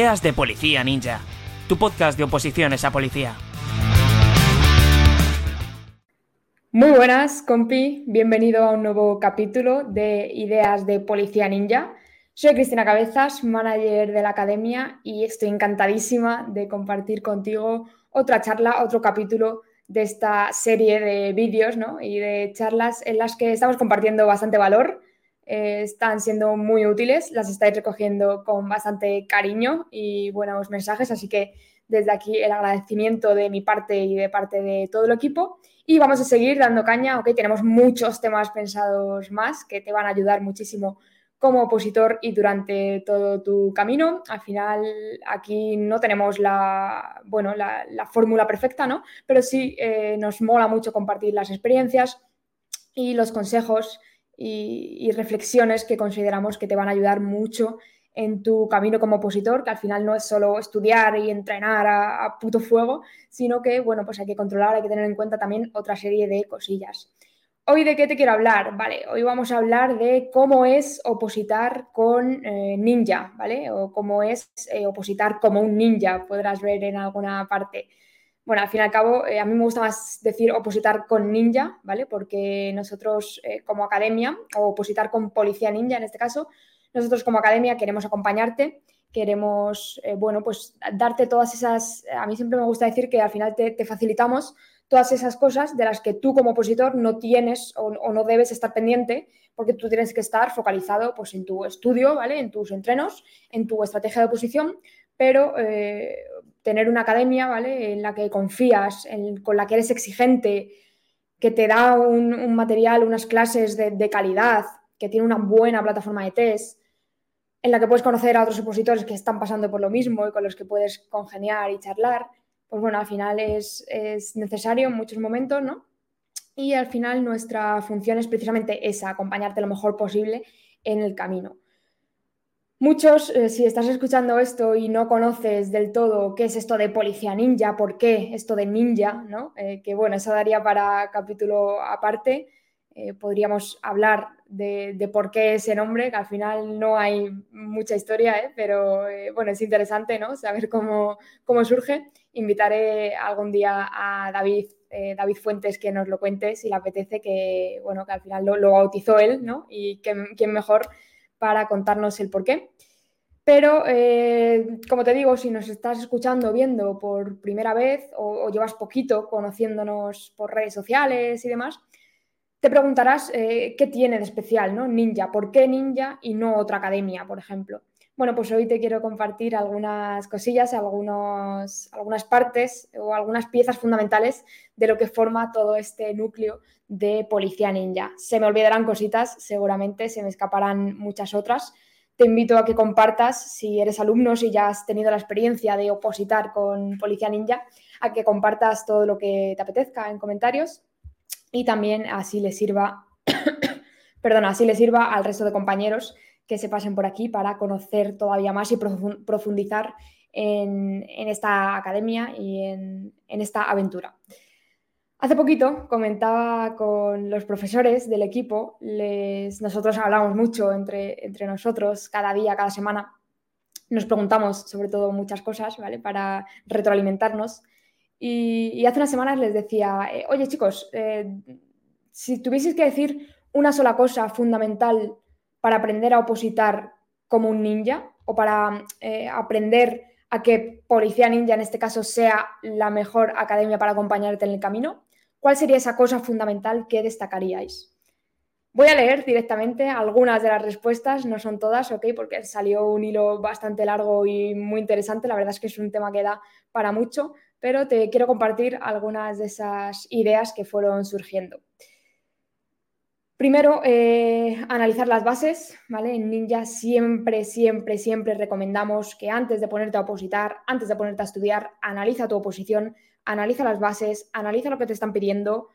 Ideas de Policía Ninja, tu podcast de oposiciones a policía. Muy buenas, compi. Bienvenido a un nuevo capítulo de Ideas de Policía Ninja. Soy Cristina Cabezas, manager de la academia, y estoy encantadísima de compartir contigo otra charla, otro capítulo de esta serie de vídeos ¿no? y de charlas en las que estamos compartiendo bastante valor. Eh, están siendo muy útiles, las estáis recogiendo con bastante cariño y buenos mensajes, así que desde aquí el agradecimiento de mi parte y de parte de todo el equipo. Y vamos a seguir dando caña, ok, tenemos muchos temas pensados más que te van a ayudar muchísimo como opositor y durante todo tu camino. Al final, aquí no tenemos la, bueno, la, fórmula perfecta, ¿no? Pero sí eh, nos mola mucho compartir las experiencias y los consejos y, reflexiones que consideramos que te van a ayudar mucho en tu camino como opositor, que al final no es solo estudiar y entrenar a, puto fuego, sino que, bueno, pues hay que controlar, hay que tener en cuenta también otra serie de cosillas. Hoy de qué te quiero hablar, ¿vale? Hoy vamos a hablar de cómo es opositar con eh, ninja, ¿vale? O cómo es eh, opositar como un ninja, podrás ver en alguna parte. Bueno, al fin y al cabo, eh, a mí me gusta más decir opositar con ninja, ¿vale? Porque nosotros como academia, o opositar con policía ninja en este caso, nosotros como academia queremos acompañarte, queremos, bueno, pues darte todas esas, a mí siempre me gusta decir que al final te, facilitamos todas esas cosas de las que tú como opositor no tienes o, no debes estar pendiente porque tú tienes que estar focalizado pues, en tu estudio, ¿vale? en tus entrenos, en tu estrategia de oposición, pero eh, tener una academia ¿vale? en la que confías, con la que eres exigente, que te da un, material, unas clases de, calidad, que tiene una buena plataforma de test, en la que puedes conocer a otros opositores que están pasando por lo mismo y con los que puedes congeniar y charlar pues bueno, al final es, necesario en muchos momentos, ¿no? Y al final nuestra función es precisamente esa, acompañarte lo mejor posible en el camino. Muchos, eh, si estás escuchando esto y no conoces del todo qué es esto de policía ninja, por qué esto de ninja, ¿no? Eh, que bueno, eso daría para capítulo aparte. Eh, podríamos hablar de, por qué ese nombre, que al final no hay mucha historia, pero bueno, es interesante ¿no? saber cómo, cómo, surge. Invitaré algún día a David, David Fuentes que nos lo cuente si le apetece, que bueno, que al final lo, bautizó él, ¿no? Y quién mejor para contarnos el por qué. Pero, como te digo, si nos estás escuchando, viendo por primera vez o, o llevas poquito conociéndonos por redes sociales y demás, te preguntarás eh, qué tiene de especial ¿no? Ninja, por qué Ninja y no otra academia, por ejemplo. Bueno, pues hoy te quiero compartir algunas cosillas, algunos, algunas partes o algunas piezas fundamentales de lo que forma todo este núcleo de Policía Ninja. Se me olvidarán cositas, seguramente se me escaparán muchas otras. Te invito a que compartas, si eres alumno, si ya has tenido la experiencia de opositar con Policía Ninja, a que compartas todo lo que te apetezca en comentarios y también así le sirva, perdona, así le sirva al resto de compañeros que se pasen por aquí para conocer todavía más y profundizar en, esta academia y en, esta aventura. Hace poquito comentaba con los profesores del equipo, les, nosotros hablamos mucho entre, nosotros cada día, cada semana, nos preguntamos sobre todo muchas cosas, ¿vale? Para retroalimentarnos y, hace unas semanas les decía, eh, oye chicos, eh, si tuvieseis que decir una sola cosa fundamental para aprender a opositar como un ninja o para eh, aprender a que Policía Ninja en este caso sea la mejor academia para acompañarte en el camino, ¿cuál sería esa cosa fundamental que destacaríais? Voy a leer directamente algunas de las respuestas, no son todas, ¿ok? Porque salió un hilo bastante largo y muy interesante, la verdad es que es un tema que da para mucho, pero te quiero compartir algunas de esas ideas que fueron surgiendo. Primero, eh, analizar las bases, ¿vale? En Ninja siempre, siempre, siempre recomendamos que antes de ponerte a opositar, antes de ponerte a estudiar, analiza tu oposición, analiza las bases, analiza lo que te están pidiendo,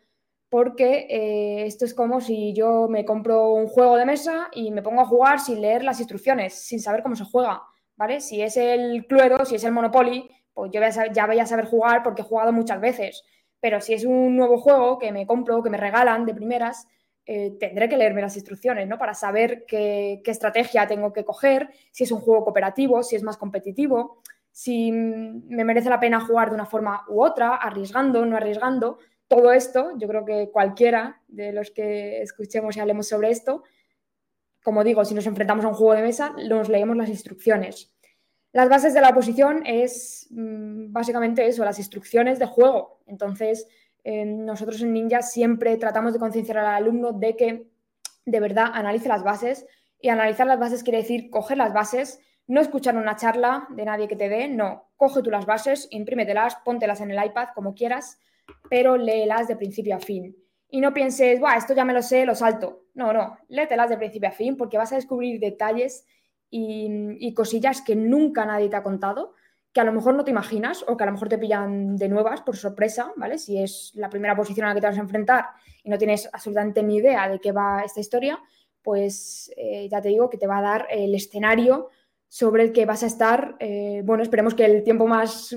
porque eh, esto es como si yo me compro un juego de mesa y me pongo a jugar sin leer las instrucciones, sin saber cómo se juega, ¿vale? Si es el Cluedo, si es el Monopoly, pues yo ya voy a saber jugar porque he jugado muchas veces. Pero si es un nuevo juego que me compro, que me regalan de primeras, eh, tendré que leerme las instrucciones, ¿no? Para saber qué, estrategia tengo que coger, si es un juego cooperativo, si es más competitivo, si me merece la pena jugar de una forma u otra, arriesgando, no arriesgando. Todo esto, yo creo que cualquiera de los que escuchemos y hablemos sobre esto, como digo, si nos enfrentamos a un juego de mesa, nos leemos las instrucciones. Las bases de la oposición es mm, básicamente eso, las instrucciones de juego. Entonces, nosotros en Ninja siempre tratamos de concienciar al alumno de que de verdad analice las bases y analizar las bases quiere decir coger las bases, no escuchar una charla de nadie que te dé, no, coge tú las bases, imprímetelas, póntelas en el iPad como quieras, pero léelas de principio a fin. Y no pienses, Buah, esto ya me lo sé, lo salto. No, no, léetelas de principio a fin porque vas a descubrir detalles y, y cosillas que nunca nadie te ha contado que a lo mejor no te imaginas o que a lo mejor te pillan de nuevas por sorpresa, ¿vale? Si es la primera posición a la que te vas a enfrentar y no tienes absolutamente ni idea de qué va esta historia, pues eh, ya te digo que te va a dar el escenario sobre el que vas a estar, eh, bueno, esperemos que el tiempo más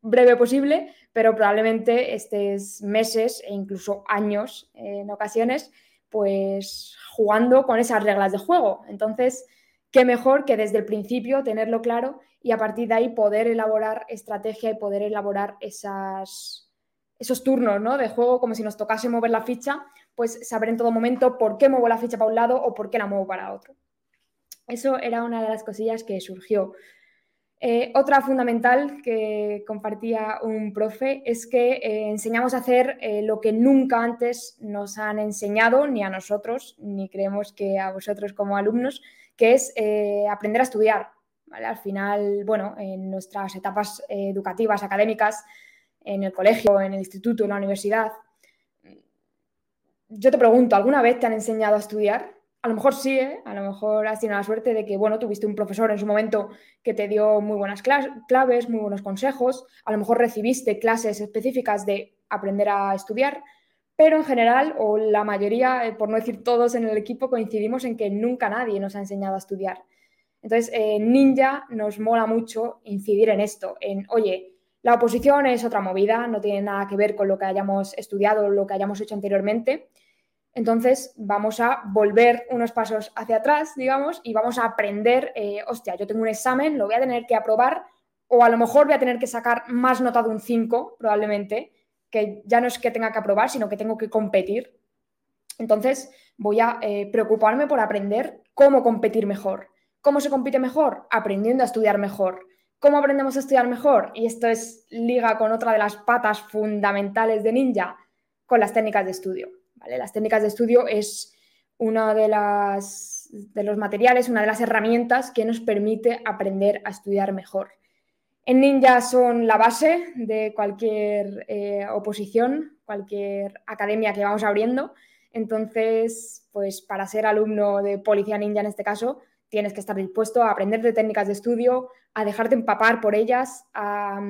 breve posible, pero probablemente estés meses e incluso años en ocasiones, pues jugando con esas reglas de juego. Entonces, qué mejor que desde el principio tenerlo claro y a partir de ahí poder elaborar estrategia y poder elaborar esos turnos ¿no? de juego, como si nos tocase mover la ficha, pues saber en todo momento por qué muevo la ficha para un lado o por qué la muevo para otro. Eso era una de las cosillas que surgió. Eh, otra fundamental que compartía un profe es que eh, enseñamos a hacer eh, lo que nunca antes nos han enseñado, ni a nosotros, ni creemos que a vosotros como alumnos, que es aprender a estudiar. Al final, bueno, en nuestras etapas eh, educativas, académicas, en el colegio, en el instituto, en la universidad, yo te pregunto, ¿alguna vez te han enseñado a estudiar? A lo mejor sí, ¿eh? a lo mejor has tenido la suerte de que, bueno, tuviste un profesor en su momento que te dio muy buenas claves, muy buenos consejos, a lo mejor recibiste clases específicas de aprender a estudiar, pero en general, o la mayoría, eh, por no decir todos en el equipo, coincidimos en que nunca nadie nos ha enseñado a estudiar. Entonces, en Ninja nos mola mucho incidir en esto, en, oye, la oposición es otra movida, no tiene nada que ver con lo que hayamos estudiado lo que hayamos hecho anteriormente. Entonces, vamos a volver unos pasos hacia atrás, digamos, y vamos a aprender, eh, hostia, yo tengo un examen, lo voy a tener que aprobar, o a lo mejor voy a tener que sacar más nota de un 5, probablemente, que ya no es que tenga que aprobar, sino que tengo que competir. Entonces voy a eh, preocuparme por aprender cómo competir mejor. ¿Cómo se compite mejor? Aprendiendo a estudiar mejor. ¿Cómo aprendemos a estudiar mejor? Y esto es liga con otra de las patas fundamentales de Ninja, con las técnicas de estudio. ¿vale? Las técnicas de estudio es una de de los materiales, una de las herramientas que nos permite aprender a estudiar mejor. En Ninja son la base de cualquier eh, oposición, cualquier academia que vamos abriendo. Entonces, pues para ser alumno de Policía Ninja en este caso, tienes que estar dispuesto a aprender de técnicas de estudio, a dejarte empapar por ellas, a,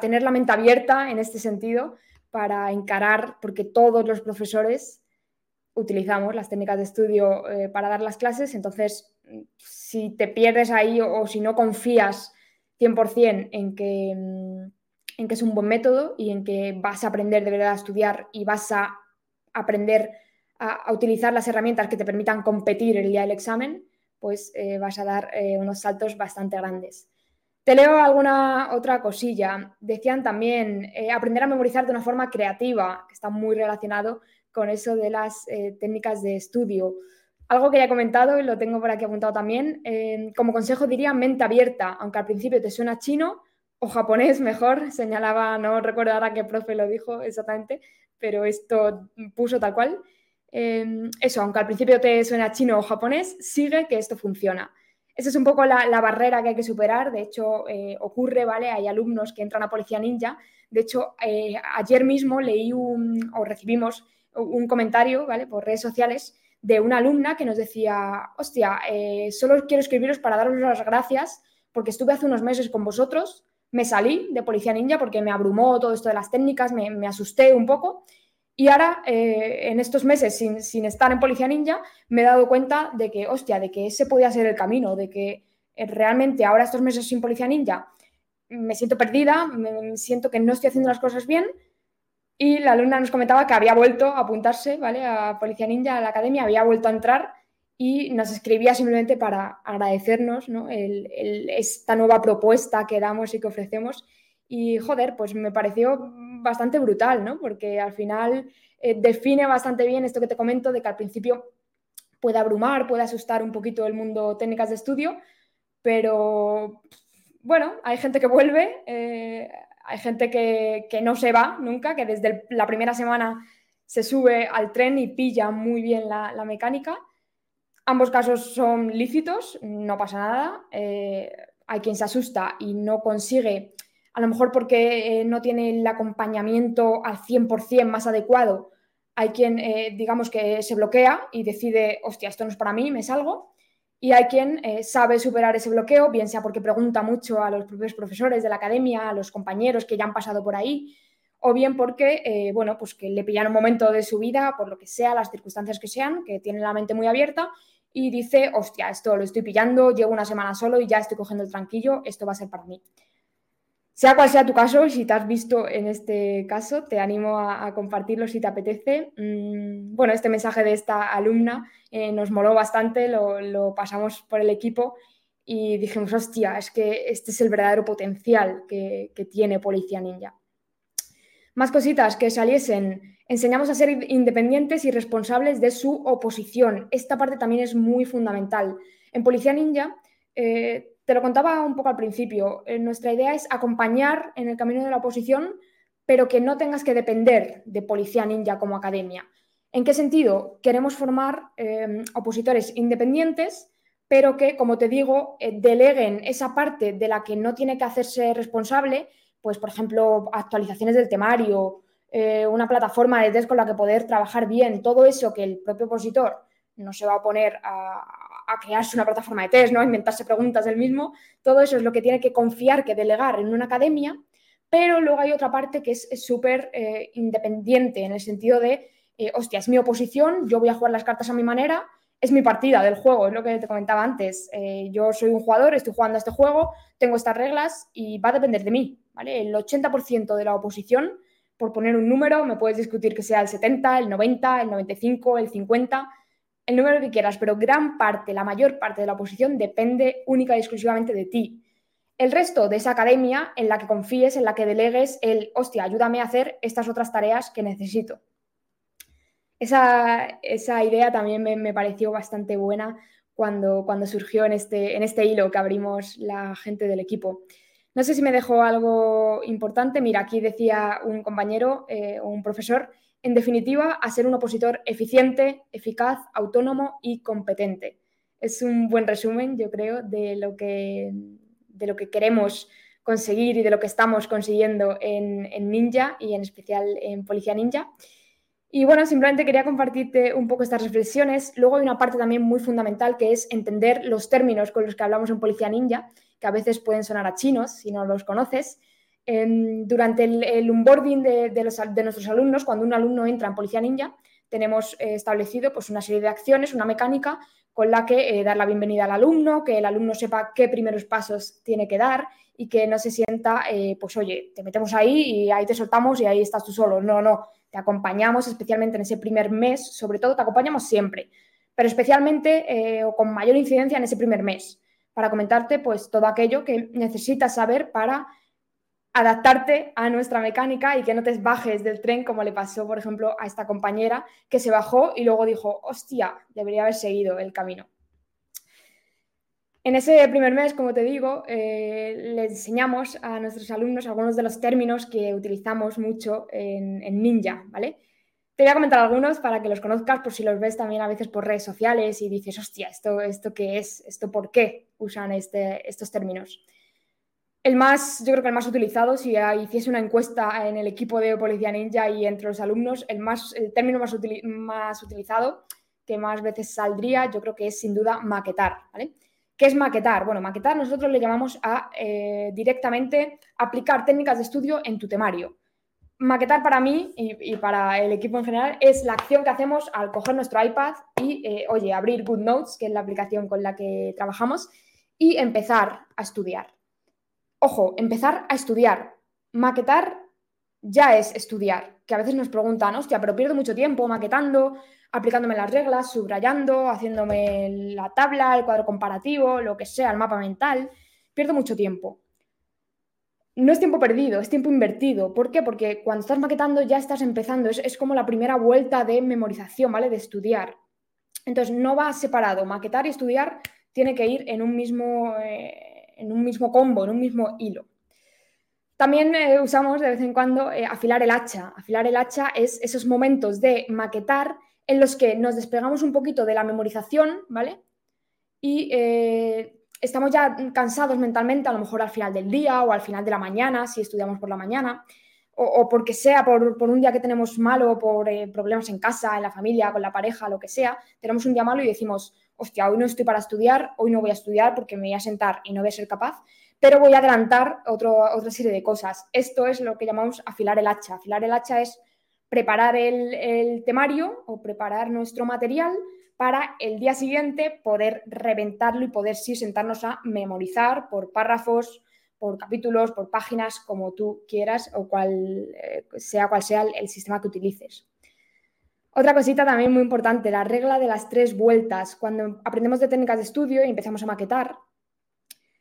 tener la mente abierta en este sentido para encarar, porque todos los profesores utilizamos las técnicas de estudio eh, para dar las clases, entonces si te pierdes ahí o si no confías 100% en que, en que es un buen método y en que vas a aprender de verdad a estudiar y vas a aprender a, utilizar las herramientas que te permitan competir el día del examen, pues eh, vas a dar eh, unos saltos bastante grandes. Te leo alguna otra cosilla. Decían también eh, aprender a memorizar de una forma creativa, que está muy relacionado con eso de las técnicas de estudio. Algo que ya he comentado y lo tengo por aquí apuntado también, eh, como consejo diría mente abierta, aunque al principio te suena chino o japonés mejor, señalaba, no recuerdo ahora qué profe lo dijo exactamente, pero esto puso tal cual. Eh, eso, aunque al principio te suena chino o japonés, sigue que esto funciona. Esa es un poco la, barrera que hay que superar. De hecho, eh, ocurre, ¿vale? Hay alumnos que entran a Policía Ninja. De hecho, ayer mismo leí o recibimos un comentario, ¿vale? Por redes sociales de una alumna que nos decía, hostia, eh, solo quiero escribiros para daros las gracias porque estuve hace unos meses con vosotros, me salí de Policía Ninja porque me abrumó todo esto de las técnicas, me, asusté un poco y ahora eh, en estos meses sin, estar en Policía Ninja me he dado cuenta de que, hostia, de que ese podía ser el camino, de que eh, realmente ahora estos meses sin Policía Ninja me siento perdida, me siento que no estoy haciendo las cosas bien Y la alumna nos comentaba que había vuelto a apuntarse, ¿vale? A Policía Ninja, a la academia, había vuelto a entrar y nos escribía simplemente para agradecernos ¿no? esta nueva propuesta que damos y que ofrecemos. Y joder, pues me pareció bastante brutal, ¿no? Porque al final eh, define bastante bien esto que te comento de que al principio puede abrumar, puede asustar un poquito el mundo técnicas de estudio, pero bueno, hay gente que vuelve, eh, hay gente que, no se va nunca, que desde la primera semana se sube al tren y pilla muy bien la, mecánica. Ambos casos son lícitos, no pasa nada. Eh, hay quien se asusta y no consigue, a lo mejor porque eh, no tiene el acompañamiento al 100% más adecuado. Hay quien, eh, digamos, que se bloquea y decide, hostia, esto no es para mí, me salgo y hay quien eh, sabe superar ese bloqueo, bien sea porque pregunta mucho a los propios profesores de la academia, a los compañeros que ya han pasado por ahí, o bien porque, bueno, pues que le pillan un momento de su vida, por lo que sea, las circunstancias que sean, que tiene la mente muy abierta y dice, hostia, esto lo estoy pillando, llevo una semana solo y ya estoy cogiendo el tranquillo, esto va a ser para mí. Sea cual sea tu caso, si te has visto en este caso, te animo a, compartirlo si te apetece. Mm, bueno, este mensaje de esta alumna eh, nos moló bastante, lo, pasamos por el equipo y dijimos, hostia, es que este es el verdadero potencial que, tiene Policía Ninja. Más cositas que saliesen. Enseñamos a ser independientes y responsables de su oposición. Esta parte también es muy fundamental. En Policía Ninja eh, te lo contaba un poco al principio. Eh, nuestra idea es acompañar en el camino de la oposición, pero que no tengas que depender de Policía Ninja como academia. ¿En qué sentido? Queremos formar em, opositores independientes, pero que, como te digo, eh, deleguen esa parte de la que no tiene que hacerse responsable, pues, por ejemplo, actualizaciones del temario, eh, una plataforma de test con la que poder trabajar bien, todo eso que el propio opositor no se va a poner a, a crearse una plataforma de test, ¿no? a inventarse preguntas del mismo. Todo eso es lo que tiene que confiar, que delegar en una academia, pero luego hay otra parte que es súper eh, independiente en el sentido de, eh, hostia, es mi oposición, yo voy a jugar las cartas a mi manera, es mi partida del juego, es lo que te comentaba antes. Eh, yo soy un jugador, estoy jugando a este juego, tengo estas reglas y va a depender de mí, ¿vale? El 80% de la oposición, por poner un número, me puedes discutir que sea el 70, el 90, el 95, el 50, el número que quieras, pero gran parte, la mayor parte de la oposición depende única y exclusivamente de ti. El resto de esa academia en la que confíes, en la que delegues el, hostia, ayúdame a hacer estas otras tareas que necesito. Esa, idea también me, pareció bastante buena cuando, cuando surgió en este, en este hilo que abrimos la gente del equipo. No sé si me dejó algo importante. Mira, aquí decía un compañero eh, o un profesor en definitiva, a ser un opositor eficiente, eficaz, autónomo y competente. Es un buen resumen, yo creo, de lo que, de lo que queremos conseguir y de lo que estamos consiguiendo en, Ninja y en especial en Policía Ninja. Y bueno, simplemente quería compartirte un poco estas reflexiones. Luego hay una parte también muy fundamental que es entender los términos con los que hablamos en Policía Ninja, que a veces pueden sonar a chinos si no los conoces durante el, onboarding de, nuestros alumnos, cuando un alumno entra en Policía Ninja, tenemos eh, establecido pues, una serie de acciones, una mecánica con la que eh, dar la bienvenida al alumno, que el alumno sepa qué primeros pasos tiene que dar y que no se sienta, eh, pues oye, te metemos ahí y ahí te soltamos y ahí estás tú solo. No, no, te acompañamos especialmente en ese primer mes, sobre todo te acompañamos siempre, pero especialmente o con mayor incidencia en ese primer mes, para comentarte pues todo aquello que necesitas saber para adaptarte a nuestra mecánica y que no te bajes del tren como le pasó, por ejemplo, a esta compañera que se bajó y luego dijo, hostia, debería haber seguido el camino. En ese primer mes, como te digo, eh, le enseñamos a nuestros alumnos algunos de los términos que utilizamos mucho en, Ninja, ¿vale? Te voy a comentar algunos para que los conozcas por si los ves también a veces por redes sociales y dices, hostia, ¿esto, esto qué es? ¿Esto por qué usan este, estos términos? El más, yo creo que el más utilizado, si hiciese una encuesta en el equipo de Policía Ninja y entre los alumnos, el, más, el término más, más utilizado, que más veces saldría, yo creo que es sin duda maquetar. ¿vale? ¿Qué es maquetar? Bueno, maquetar nosotros le llamamos a eh, directamente aplicar técnicas de estudio en tu temario. Maquetar para mí y, para el equipo en general es la acción que hacemos al coger nuestro iPad y, eh, oye, abrir GoodNotes, que es la aplicación con la que trabajamos, y empezar a estudiar ojo, empezar a estudiar. Maquetar ya es estudiar. que a veces nos preguntan, hostia, pero pierdo mucho tiempo maquetando, aplicándome las reglas, subrayando, haciéndome la tabla, el cuadro comparativo, lo que sea, el mapa mental. Pierdo mucho tiempo. No es tiempo perdido, es tiempo invertido. ¿Por qué? Porque cuando estás maquetando ya estás empezando, es, como la primera vuelta de memorización, ¿vale? De estudiar. Entonces no va separado. Maquetar y estudiar tiene que ir en un mismo, eh, en un mismo combo, en un mismo hilo. También eh, usamos de vez en cuando eh, afilar el hacha. Afilar el hacha es esos momentos de maquetar en los que nos despegamos un poquito de la memorización, ¿vale? Y eh, estamos ya cansados mentalmente, a lo mejor al final del día o al final de la mañana, si estudiamos por la mañana, o, porque sea por, un día que tenemos malo, por problemas en casa, en la familia, con la pareja, lo que sea, tenemos un día malo y decimos, hostia, hoy no estoy para estudiar, hoy no voy a estudiar porque me voy a sentar y no voy a ser capaz pero voy a adelantar otra serie de cosas. Esto es lo que llamamos afilar el hacha. Afilar el hacha es preparar el, temario o preparar nuestro material para el día siguiente poder reventarlo y poder sí sentarnos a memorizar por párrafos, por capítulos, por páginas, como tú quieras o cual, eh, sea cual sea el, el sistema que utilices. Otra cosita también muy importante, la regla de las tres vueltas. Cuando aprendemos de técnicas de estudio y empezamos a maquetar,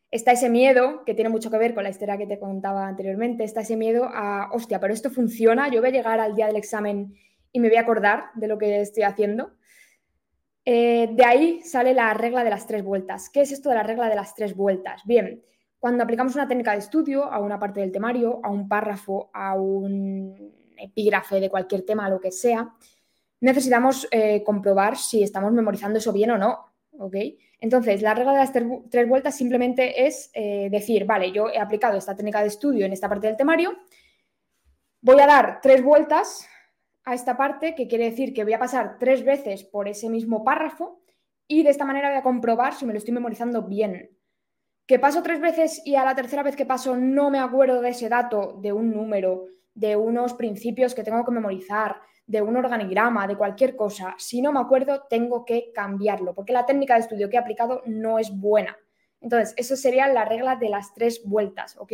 está ese miedo, que tiene mucho que ver con la historia que te contaba anteriormente, está ese miedo a, hostia, pero esto funciona, yo voy a llegar al día del examen y me voy a acordar de lo que estoy haciendo. Eh, de ahí sale la regla de las tres vueltas. ¿Qué es esto de la regla de las tres vueltas? Bien, cuando aplicamos una técnica de estudio a una parte del temario, a un párrafo, a un epígrafe de cualquier tema, lo que sea, necesitamos eh, comprobar si estamos memorizando eso bien o no. ¿ok? Entonces, la regla de las tres vueltas simplemente es eh, decir, vale, yo he aplicado esta técnica de estudio en esta parte del temario, voy a dar tres vueltas a esta parte, que quiere decir que voy a pasar tres veces por ese mismo párrafo y de esta manera voy a comprobar si me lo estoy memorizando bien. Que paso tres veces y a la tercera vez que paso no me acuerdo de ese dato, de un número, de unos principios que tengo que memorizar, de un organigrama, de cualquier cosa, si no me acuerdo, tengo que cambiarlo, porque la técnica de estudio que he aplicado no es buena. Entonces, eso sería la regla de las tres vueltas, ¿ok?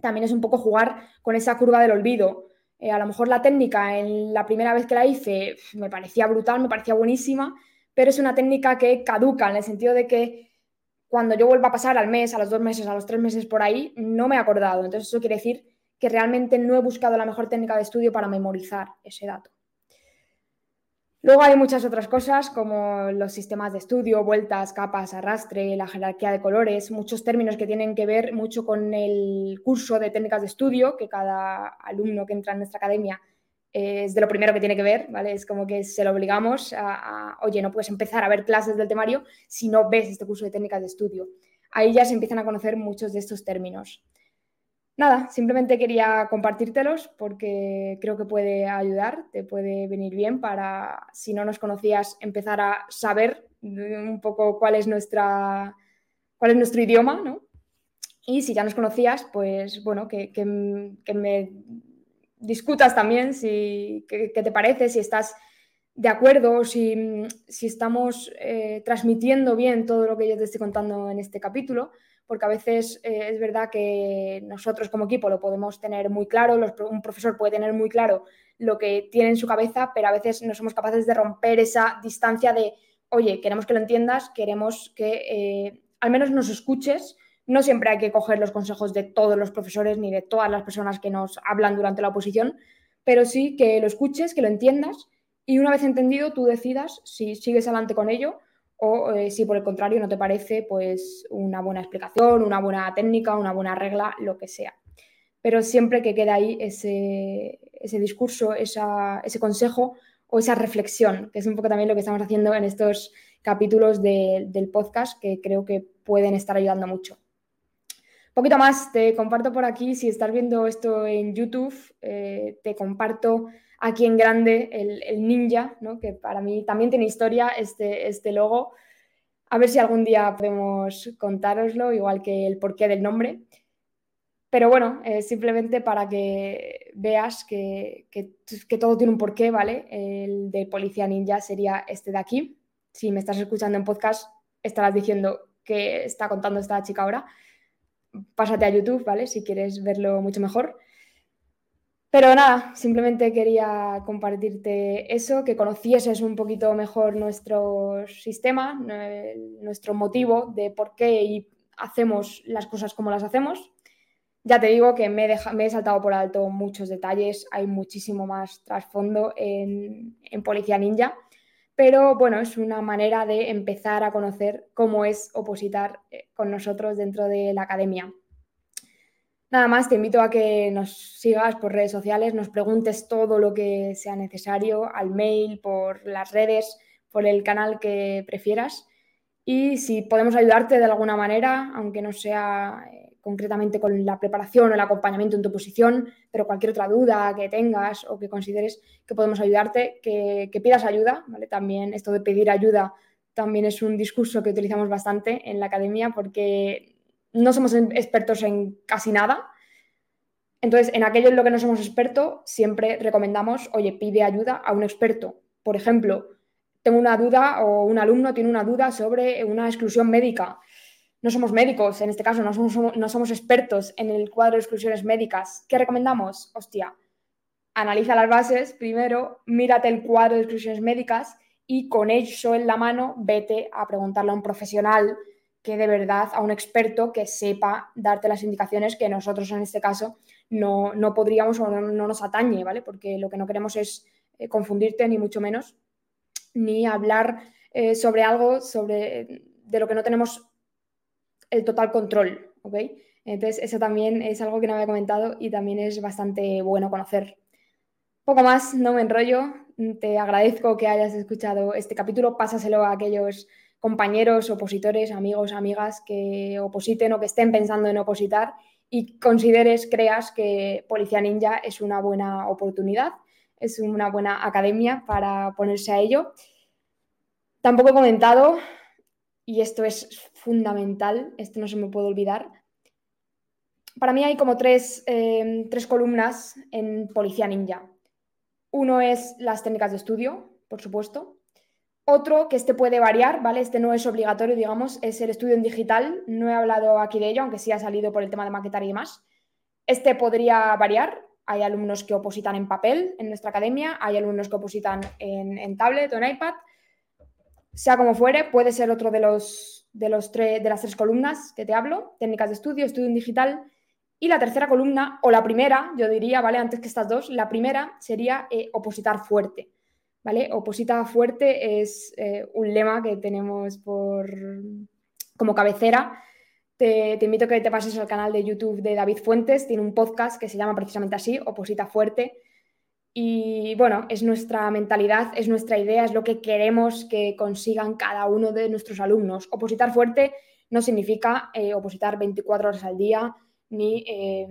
También es un poco jugar con esa curva del olvido. Eh, a lo mejor la técnica en la primera vez que la hice me parecía brutal, me parecía buenísima, pero es una técnica que caduca en el sentido de que cuando yo vuelva a pasar al mes, a los dos meses, a los tres meses por ahí, no me he acordado. Entonces, eso quiere decir que realmente no he buscado la mejor técnica de estudio para memorizar ese dato. Luego hay muchas otras cosas como los sistemas de estudio, vueltas, capas, arrastre, la jerarquía de colores, muchos términos que tienen que ver mucho con el curso de técnicas de estudio que cada alumno que entra en nuestra academia es de lo primero que tiene que ver, ¿vale? Es como que se lo obligamos a, oye, no puedes empezar a ver clases del temario si no ves este curso de técnicas de estudio. Ahí ya se empiezan a conocer muchos de estos términos nada, simplemente quería compartírtelos porque creo que puede ayudar, te puede venir bien para, si no nos conocías, empezar a saber un poco cuál es, nuestra, cuál es nuestro idioma, ¿no? Y si ya nos conocías, pues bueno, que, me discutas también si, qué, te parece, si estás de acuerdo, si, si estamos eh, transmitiendo bien todo lo que yo te estoy contando en este capítulo porque a veces eh, es verdad que nosotros como equipo lo podemos tener muy claro, un profesor puede tener muy claro lo que tiene en su cabeza, pero a veces no somos capaces de romper esa distancia de, oye, queremos que lo entiendas, queremos que eh, al menos nos escuches. No siempre hay que coger los consejos de todos los profesores ni de todas las personas que nos hablan durante la oposición, pero sí que lo escuches, que lo entiendas y una vez entendido tú decidas si sigues adelante con ello o eh, si por el contrario no te parece pues una buena explicación, una buena técnica, una buena regla, lo que sea. Pero siempre que quede ahí ese, discurso, ese consejo o esa reflexión, que es un poco también lo que estamos haciendo en estos capítulos del podcast que creo que pueden estar ayudando mucho. Un poquito más, te comparto por aquí, si estás viendo esto en YouTube, eh, te comparto aquí en grande el, ninja, ¿no? que para mí también tiene historia este, este logo. A ver si algún día podemos contároslo, igual que el porqué del nombre. Pero bueno, simplemente para que veas que, que, todo tiene un porqué, ¿vale? El de Policía Ninja sería este de aquí. Si me estás escuchando en podcast, estarás diciendo que está contando esta chica ahora. Pásate a YouTube, ¿vale? Si quieres verlo mucho mejor. Pero nada, simplemente quería compartirte eso, que conocieses un poquito mejor nuestro sistema, nuestro motivo de por qué hacemos las cosas como las hacemos. Ya te digo que me, he saltado por alto muchos detalles, hay muchísimo más trasfondo en, en Policía Ninja, pero bueno, es una manera de empezar a conocer cómo es opositar eh, con nosotros dentro de la academia. Nada más, te invito a que nos sigas por redes sociales, nos preguntes todo lo que sea necesario al mail, por las redes, por el canal que prefieras. Y si podemos ayudarte de alguna manera, aunque no sea eh, concretamente con la preparación o el acompañamiento en tu posición, pero cualquier otra duda que tengas o que consideres que podemos ayudarte, que, que pidas ayuda, ¿vale? También esto de pedir ayuda también es un discurso que utilizamos bastante en la academia porque no somos expertos en casi nada. Entonces, en aquello en lo que no somos expertos, siempre recomendamos, oye, pide ayuda a un experto. Por ejemplo, tengo una duda o un alumno tiene una duda sobre una exclusión médica. No somos médicos, en este caso, no somos, no somos expertos en el cuadro de exclusiones médicas. ¿Qué recomendamos? Hostia, analiza las bases primero, mírate el cuadro de exclusiones médicas y con eso en la mano vete a preguntarle a un profesional que de verdad a un experto que sepa darte las indicaciones que nosotros en este caso no, podríamos o no, nos atañe, ¿vale? Porque lo que no queremos es eh, confundirte ni mucho menos, ni hablar eh, sobre algo sobre, de lo que no tenemos el total control, ¿ok? Entonces eso también es algo que no había comentado y también es bastante bueno conocer. Poco más, no me enrollo, te agradezco que hayas escuchado este capítulo, pásaselo a aquellos compañeros, opositores, amigos, amigas que opositen o que estén pensando en opositar y consideres, creas que Policía Ninja es una buena oportunidad, es una buena academia para ponerse a ello. Tampoco he comentado, y esto es fundamental, esto no se me puede olvidar, para mí hay como tres, eh, tres columnas en Policía Ninja. Uno es las técnicas de estudio, por supuesto. Otro que este puede variar, ¿vale? Este no es obligatorio, digamos, es el estudio en digital. No he hablado aquí de ello, aunque sí ha salido por el tema de maquetar y demás. Este podría variar. Hay alumnos que opositan en papel en nuestra academia, hay alumnos que opositan en, tablet o en iPad. Sea como fuere, puede ser otro de, los, de, los de las tres columnas que te hablo, técnicas de estudio, estudio en digital. Y la tercera columna, o la primera, yo diría, ¿vale? Antes que estas dos, la primera sería eh, opositar fuerte. ¿Vale? Oposita fuerte es eh, un lema que tenemos por, como cabecera. Te, invito a que te pases al canal de YouTube de David Fuentes, tiene un podcast que se llama precisamente así, Oposita Fuerte. Y bueno, es nuestra mentalidad, es nuestra idea, es lo que queremos que consigan cada uno de nuestros alumnos. Opositar fuerte no significa eh, opositar 24 horas al día, ni eh,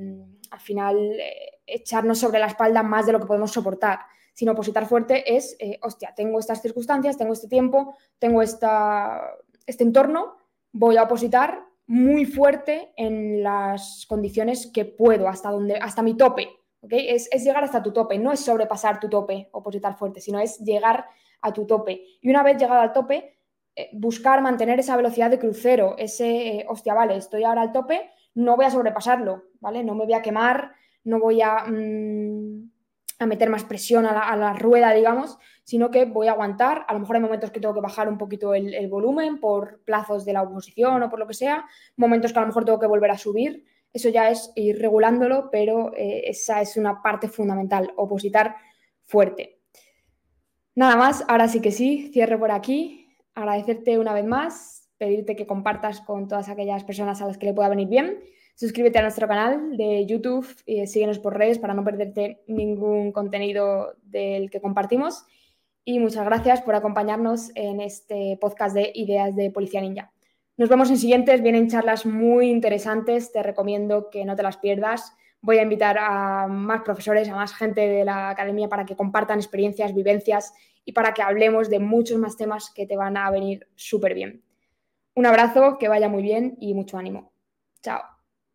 al final echarnos sobre la espalda más de lo que podemos soportar sino opositar fuerte es, eh, hostia, tengo estas circunstancias, tengo este tiempo, tengo esta, este entorno, voy a opositar muy fuerte en las condiciones que puedo, hasta, donde, hasta mi tope. ¿okay? Es, llegar hasta tu tope, no es sobrepasar tu tope, opositar fuerte, sino es llegar a tu tope. Y una vez llegado al tope, eh, buscar mantener esa velocidad de crucero, ese, eh, hostia, vale, estoy ahora al tope, no voy a sobrepasarlo, ¿vale? No me voy a quemar, no voy a... Mm, a meter más presión a la, rueda, digamos, sino que voy a aguantar. A lo mejor hay momentos que tengo que bajar un poquito el, volumen por plazos de la oposición o por lo que sea, momentos que a lo mejor tengo que volver a subir. Eso ya es ir regulándolo, pero eh, esa es una parte fundamental, opositar fuerte. Nada más, ahora sí que sí, cierro por aquí. Agradecerte una vez más, pedirte que compartas con todas aquellas personas a las que le pueda venir bien Suscríbete a nuestro canal de YouTube y síguenos por redes para no perderte ningún contenido del que compartimos. Y muchas gracias por acompañarnos en este podcast de Ideas de Policía Ninja. Nos vemos en siguientes, vienen charlas muy interesantes, te recomiendo que no te las pierdas. Voy a invitar a más profesores, a más gente de la academia para que compartan experiencias, vivencias y para que hablemos de muchos más temas que te van a venir súper bien. Un abrazo, que vaya muy bien y mucho ánimo. Chao.